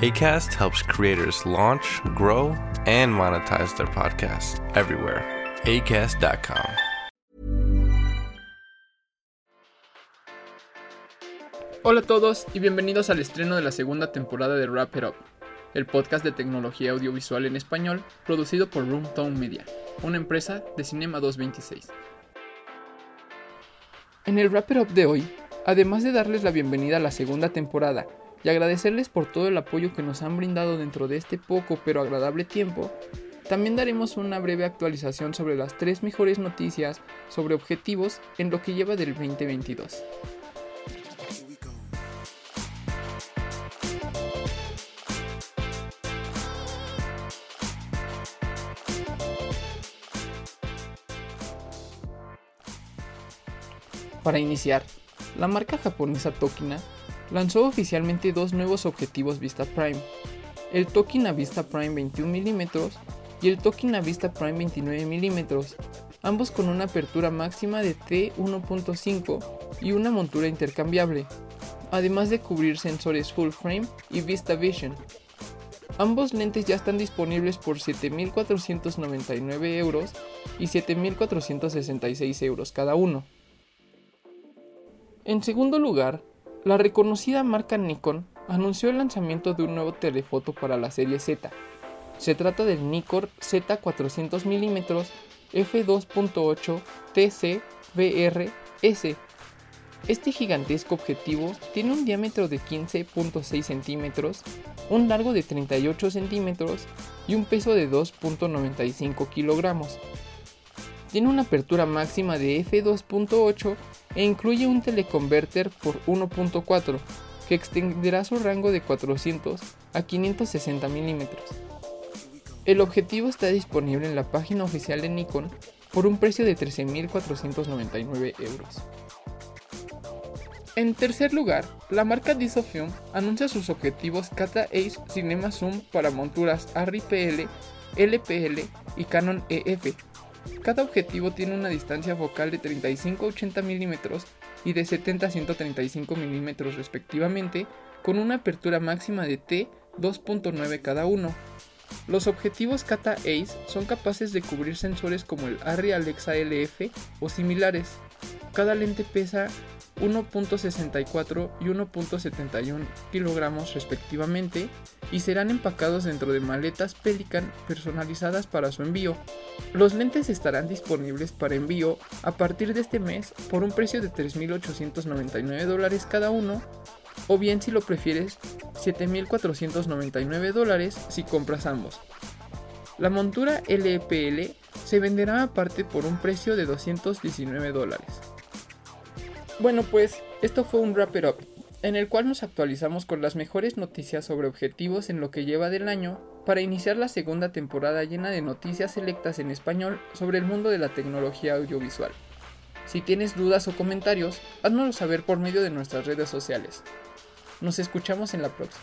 ACAST helps creators launch, grow, and monetize their podcasts everywhere. ACAST.com. Hola a todos y bienvenidos al estreno de la segunda temporada de Wrap It Up, el podcast de tecnología audiovisual en español producido por Roomtone Media, una empresa de Cinema 226. En el Wrap It Up de hoy, además de darles la bienvenida a la segunda temporada y agradecerles por todo el apoyo que nos han brindado dentro de este poco pero agradable tiempo, también daremos una breve actualización sobre las tres mejores noticias sobre objetivos en lo que lleva del 2022. Para iniciar, la marca japonesa Tokina lanzó oficialmente dos nuevos objetivos Vista Prime, el Tokina Vista Prime 21 mm y el Tokina Vista Prime 29 mm, ambos con una apertura máxima de T1.5 y una montura intercambiable, además de cubrir sensores full frame y Vista Vision. Ambos lentes ya están disponibles por 7.499 euros y 7.466 euros cada uno. En segundo lugar, la reconocida marca Nikon anunció el lanzamiento de un nuevo telefoto para la serie Z. Se trata del Nikon Z400 mm f2.8 TC VRS. Este gigantesco objetivo tiene un diámetro de 15.6 centímetros, un largo de 38 centímetros y un peso de 2.95 kilogramos. Tiene una apertura máxima de f2.8 e incluye un teleconverter por 1.4 que extenderá su rango de 400 a 560 milímetros. El objetivo está disponible en la página oficial de Nikon por un precio de 13.499 euros. En tercer lugar, la marca Disofilm anuncia sus objetivos Kata Ace Cinema Zoom para monturas ARRI PL, LPL y Canon EF cada objetivo tiene una distancia focal de 35 a 80 mm y de 70 a 135 mm respectivamente, con una apertura máxima de T 2.9 cada uno. Los objetivos Kata Ace son capaces de cubrir sensores como el Arri Alexa LF o similares. Cada lente pesa 1.64 y 1.71 kilogramos respectivamente y serán empacados dentro de maletas Pelican personalizadas para su envío. Los lentes estarán disponibles para envío a partir de este mes por un precio de 3.899 dólares cada uno o bien si lo prefieres 7.499 dólares si compras ambos. La montura LPL se venderá aparte por un precio de 219 dólares. Bueno, pues esto fue un Wrap It Up, en el cual nos actualizamos con las mejores noticias sobre objetivos en lo que lleva del año para iniciar la segunda temporada llena de noticias selectas en español sobre el mundo de la tecnología audiovisual. Si tienes dudas o comentarios, háznoslo saber por medio de nuestras redes sociales. Nos escuchamos en la próxima.